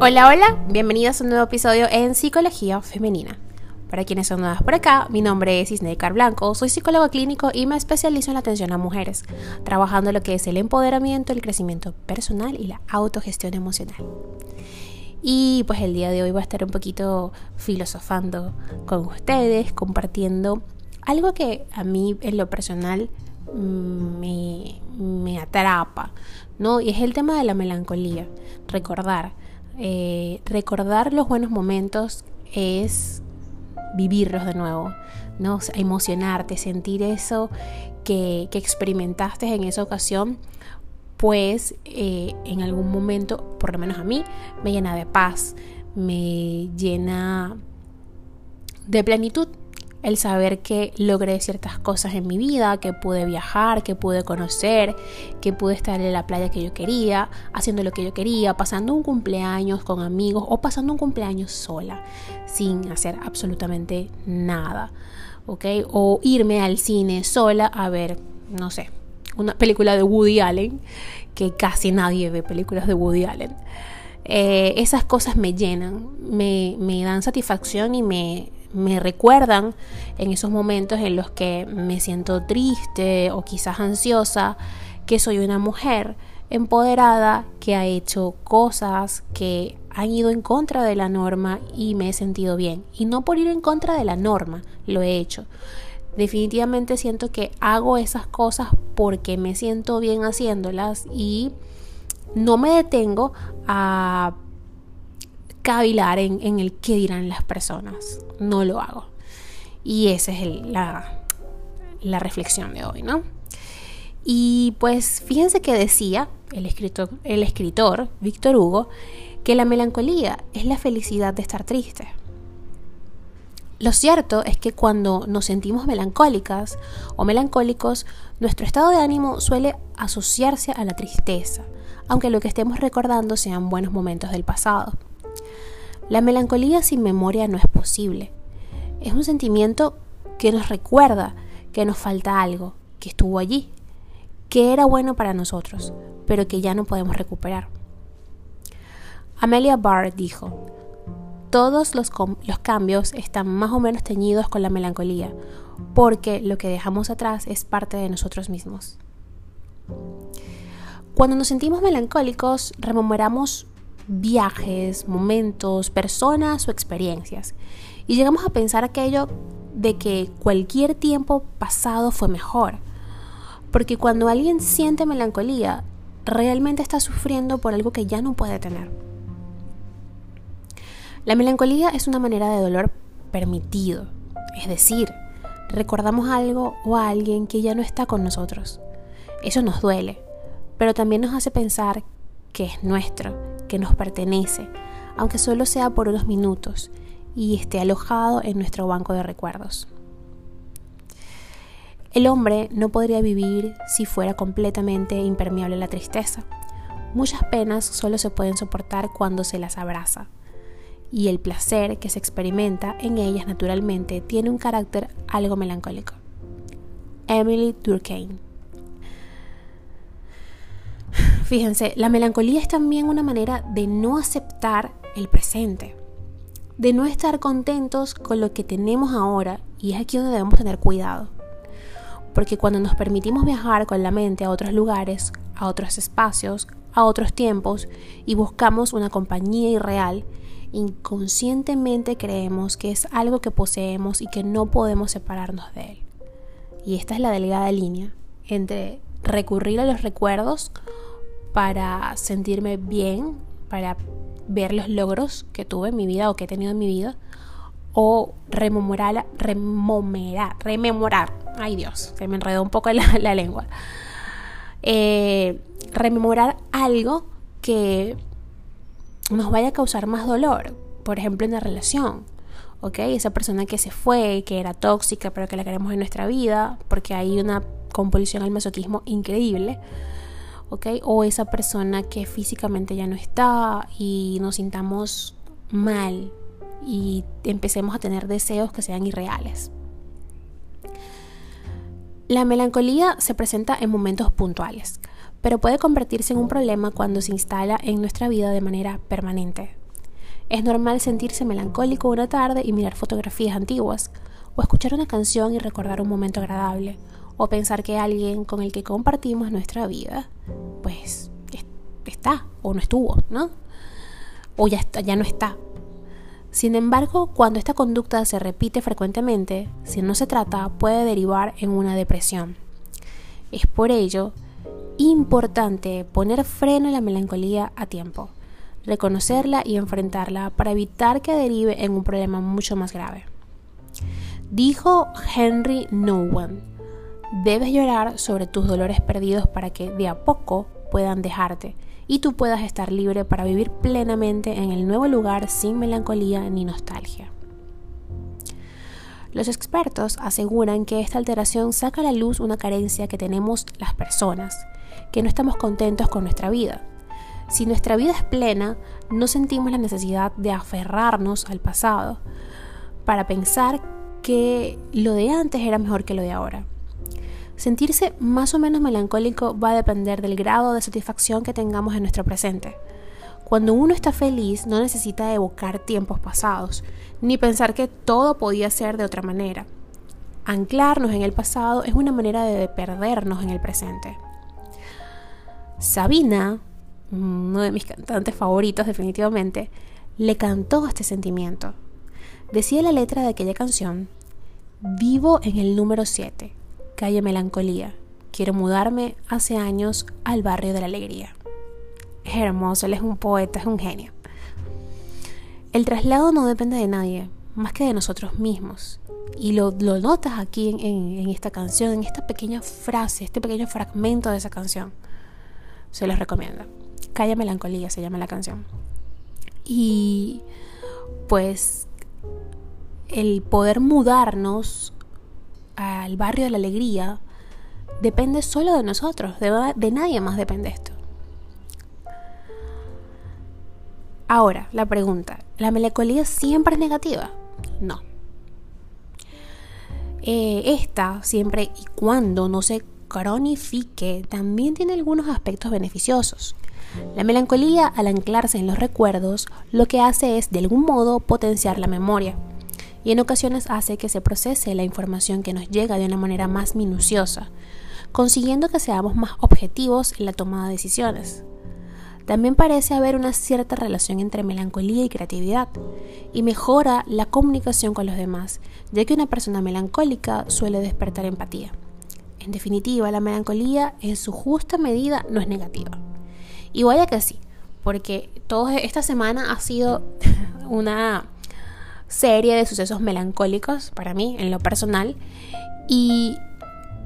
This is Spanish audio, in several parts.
Hola, hola, bienvenidos a un nuevo episodio en Psicología Femenina. Para quienes son nuevas por acá, mi nombre es Isneikar Blanco, soy psicólogo clínico y me especializo en la atención a mujeres, trabajando lo que es el empoderamiento, el crecimiento personal y la autogestión emocional. Y pues el día de hoy voy a estar un poquito filosofando con ustedes, compartiendo algo que a mí en lo personal me, me atrapa, ¿no? Y es el tema de la melancolía, recordar. Eh, recordar los buenos momentos es vivirlos de nuevo, ¿no? emocionarte, sentir eso que, que, experimentaste en esa ocasión, pues eh, en algún momento, por lo menos a mí, me llena de paz, me llena de plenitud el saber que logré ciertas cosas en mi vida, que pude viajar, que pude conocer, que pude estar en la playa que yo quería, haciendo lo que yo quería, pasando un cumpleaños con amigos o pasando un cumpleaños sola, sin hacer absolutamente nada, ¿ok? O irme al cine sola a ver, no sé, una película de Woody Allen, que casi nadie ve películas de Woody Allen. Eh, esas cosas me llenan, me, me dan satisfacción y me me recuerdan en esos momentos en los que me siento triste o quizás ansiosa, que soy una mujer empoderada que ha hecho cosas que han ido en contra de la norma y me he sentido bien. Y no por ir en contra de la norma, lo he hecho. Definitivamente siento que hago esas cosas porque me siento bien haciéndolas y no me detengo a cavilar en, el qué dirán las personas. No lo hago. Y esa es la, reflexión de hoy, ¿no? Y pues fíjense que decía el el escritor Víctor Hugo que la melancolía es la felicidad de estar triste. Lo cierto es que cuando nos sentimos melancólicas o melancólicos, nuestro estado de ánimo suele asociarse a la tristeza, aunque lo que estemos recordando sean buenos momentos del pasado. La melancolía sin memoria no es posible. Es un sentimiento que nos recuerda que nos falta algo, que estuvo allí, que era bueno para nosotros, pero que ya no podemos recuperar. Amelia Barr dijo, todos los, los, cambios están más o menos teñidos con la melancolía, porque lo que dejamos atrás es parte de nosotros mismos. Cuando nos sentimos melancólicos, rememoramos viajes, momentos, personas o experiencias. Y llegamos a pensar aquello de que cualquier tiempo pasado fue mejor. Porque cuando alguien siente melancolía, realmente está sufriendo por algo que ya no puede tener. La melancolía es una manera de dolor permitido, es decir, recordamos algo o a alguien que ya no está con nosotros. Eso nos duele, pero también nos hace pensar que es nuestro que nos pertenece, aunque solo sea por unos minutos y esté alojado en nuestro banco de recuerdos. El hombre no podría vivir si fuera completamente impermeable a la tristeza. Muchas penas solo se pueden soportar cuando se las abraza, y el placer que se experimenta en ellas naturalmente tiene un carácter algo melancólico. Emily Durkheim Fíjense, la melancolía es también una manera de no aceptar el presente, de no estar contentos con lo que tenemos ahora y es aquí donde debemos tener cuidado. Porque cuando nos permitimos viajar con la mente a otros lugares, a otros espacios, a otros tiempos y buscamos una compañía irreal, inconscientemente creemos que es algo que poseemos y que no podemos separarnos de él. Y esta es la delgada línea entre recurrir a los recuerdos para sentirme bien, para ver los logros que tuve en mi vida o que he tenido en mi vida, o rememorar, rememorar, rememorar, ay Dios, se me enredó un poco la, lengua, eh, rememorar algo que nos vaya a causar más dolor, por ejemplo en la relación, ¿ok? Esa persona que se fue, que era tóxica, pero que la queremos en nuestra vida, porque hay una compulsión al masoquismo increíble. O esa persona que físicamente ya no está y nos sintamos mal y empecemos a tener deseos que sean irreales. La melancolía se presenta en momentos puntuales, pero puede convertirse en un problema cuando se instala en nuestra vida de manera permanente. Es normal sentirse melancólico una tarde y mirar fotografías antiguas, o escuchar una canción y recordar un momento agradable, o pensar que alguien con el que compartimos nuestra vida, pues está o no estuvo, ¿no? O ya, ya no está. Sin embargo, cuando esta conducta se repite frecuentemente, si no se trata, puede derivar en una depresión. Es por ello importante poner freno a la melancolía a tiempo, reconocerla y enfrentarla para evitar que derive en un problema mucho más grave. Dijo Henry Nowen, debes llorar sobre tus dolores perdidos para que de a poco puedan dejarte y tú puedas estar libre para vivir plenamente en el nuevo lugar sin melancolía ni nostalgia. Los expertos aseguran que esta alteración saca a la luz una carencia que tenemos las personas, que no estamos contentos con nuestra vida. Si nuestra vida es plena, no sentimos la necesidad de aferrarnos al pasado para pensar que lo de antes era mejor que lo de ahora. Sentirse más o menos melancólico va a depender del grado de satisfacción que tengamos en nuestro presente. Cuando uno está feliz no necesita evocar tiempos pasados, ni pensar que todo podía ser de otra manera. Anclarnos en el pasado es una manera de perdernos en el presente. Sabina, uno de mis cantantes favoritos definitivamente, le cantó este sentimiento. Decía la letra de aquella canción, vivo en el número 7, calle Melancolía. Quiero mudarme hace años al barrio de la alegría. Es hermoso, él es un poeta, es un genio. El traslado no depende de nadie, más que de nosotros mismos. Y lo, notas aquí en, esta canción, en esta pequeña frase, este pequeño fragmento de esa canción. Se los recomiendo. Calle Melancolía se llama la canción. Y pues el poder mudarnos al barrio de la alegría depende solo de nosotros, de, nadie más depende esto. Ahora, la pregunta, ¿la melancolía siempre es negativa? No. Eh, esta, siempre y cuando no se cronifique, también tiene algunos aspectos beneficiosos. La melancolía, al anclarse en los recuerdos, lo que hace es, de algún modo, potenciar la memoria y en ocasiones hace que se procese la información que nos llega de una manera más minuciosa, consiguiendo que seamos más objetivos en la toma de decisiones. También parece haber una cierta relación entre melancolía y creatividad, y mejora la comunicación con los demás, ya que una persona melancólica suele despertar empatía. En definitiva, la melancolía en su justa medida no es negativa. Y vaya que sí, porque toda esta semana ha sido una serie de sucesos melancólicos para mí, en lo personal, y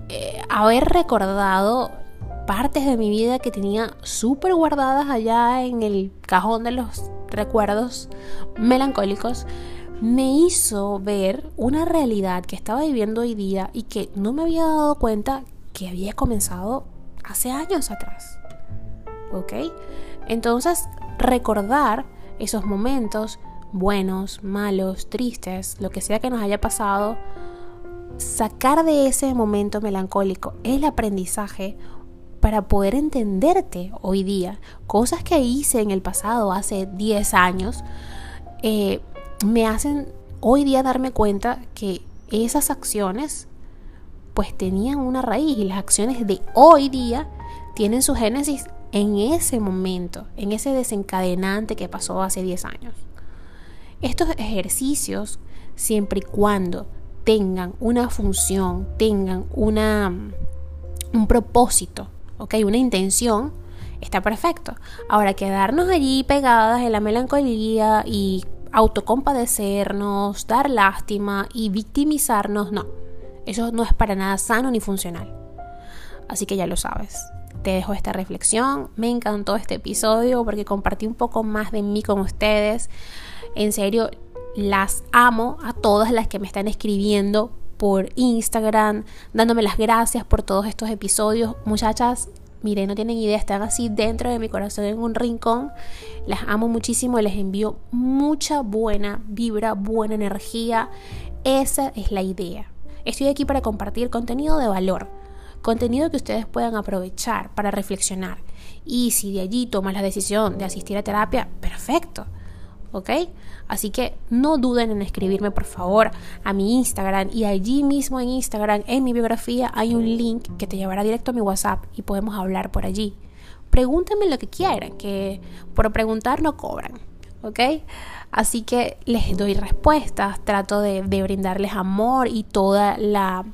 eh, haber recordado partes de mi vida que tenía súper guardadas allá en el cajón de los recuerdos melancólicos, me hizo ver una realidad que estaba viviendo hoy día y que no me había dado cuenta que había comenzado hace años atrás. ¿Ok? Entonces, recordar esos momentos, buenos, malos, tristes, lo que sea que nos haya pasado, sacar de ese momento melancólico el aprendizaje para poder entenderte hoy día. Cosas que hice en el pasado, hace 10 años, eh, me hacen hoy día darme cuenta que esas acciones pues tenían una raíz y las acciones de hoy día tienen su génesis en ese momento, en ese desencadenante que pasó hace 10 años. Estos ejercicios, siempre y cuando tengan una función, tengan una, un propósito, ¿ok? Una intención, está perfecto. Ahora, quedarnos allí pegadas en la melancolía y autocompadecernos, dar lástima y victimizarnos, no. Eso no es para nada sano ni funcional. Así que ya lo sabes. Te dejo esta reflexión. Me encantó este episodio porque compartí un poco más de mí con ustedes. En serio, las amo a todas las que me están escribiendo por Instagram, dándome las gracias por todos estos episodios. Muchachas, miren, no tienen idea, están así dentro de mi corazón en un rincón. Las amo muchísimo y les envío mucha buena vibra, buena energía. Esa es la idea. Estoy aquí para compartir contenido de valor, contenido que ustedes puedan aprovechar para reflexionar. Y si de allí tomas la decisión de asistir a terapia, perfecto ¿ok? Así que no duden en escribirme por favor a mi Instagram y allí mismo en Instagram, en mi biografía, hay un link que te llevará directo a mi WhatsApp y podemos hablar por allí. Pregúntenme lo que quieran, que por preguntar no cobran, ¿ok? Así que les doy respuestas, trato de, brindarles amor y toda la,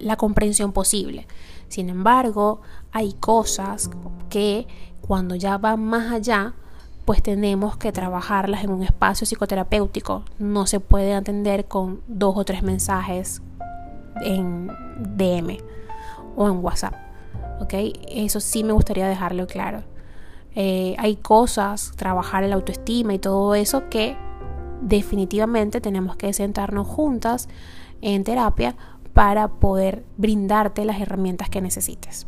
la comprensión posible. Sin embargo, hay cosas que cuando ya van más allá, pues tenemos que trabajarlas en un espacio psicoterapéutico. No se puede atender con dos o tres mensajes en DM o en WhatsApp. ¿Ok? Eso sí me gustaría dejarlo claro. Eh, hay cosas, trabajar el autoestima y todo eso que definitivamente tenemos que sentarnos juntas en terapia para poder brindarte las herramientas que necesites.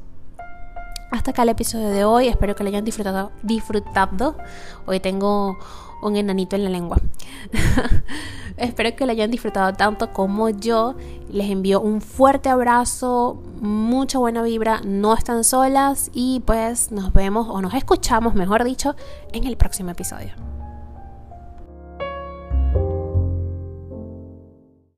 Hasta acá el episodio de hoy. Espero que lo hayan disfrutado. disfrutado. Hoy tengo un enanito en la lengua. Espero que lo hayan disfrutado tanto como yo. Les envío un fuerte abrazo, mucha buena vibra. No están solas y pues nos vemos o nos escuchamos, mejor dicho, en el próximo episodio.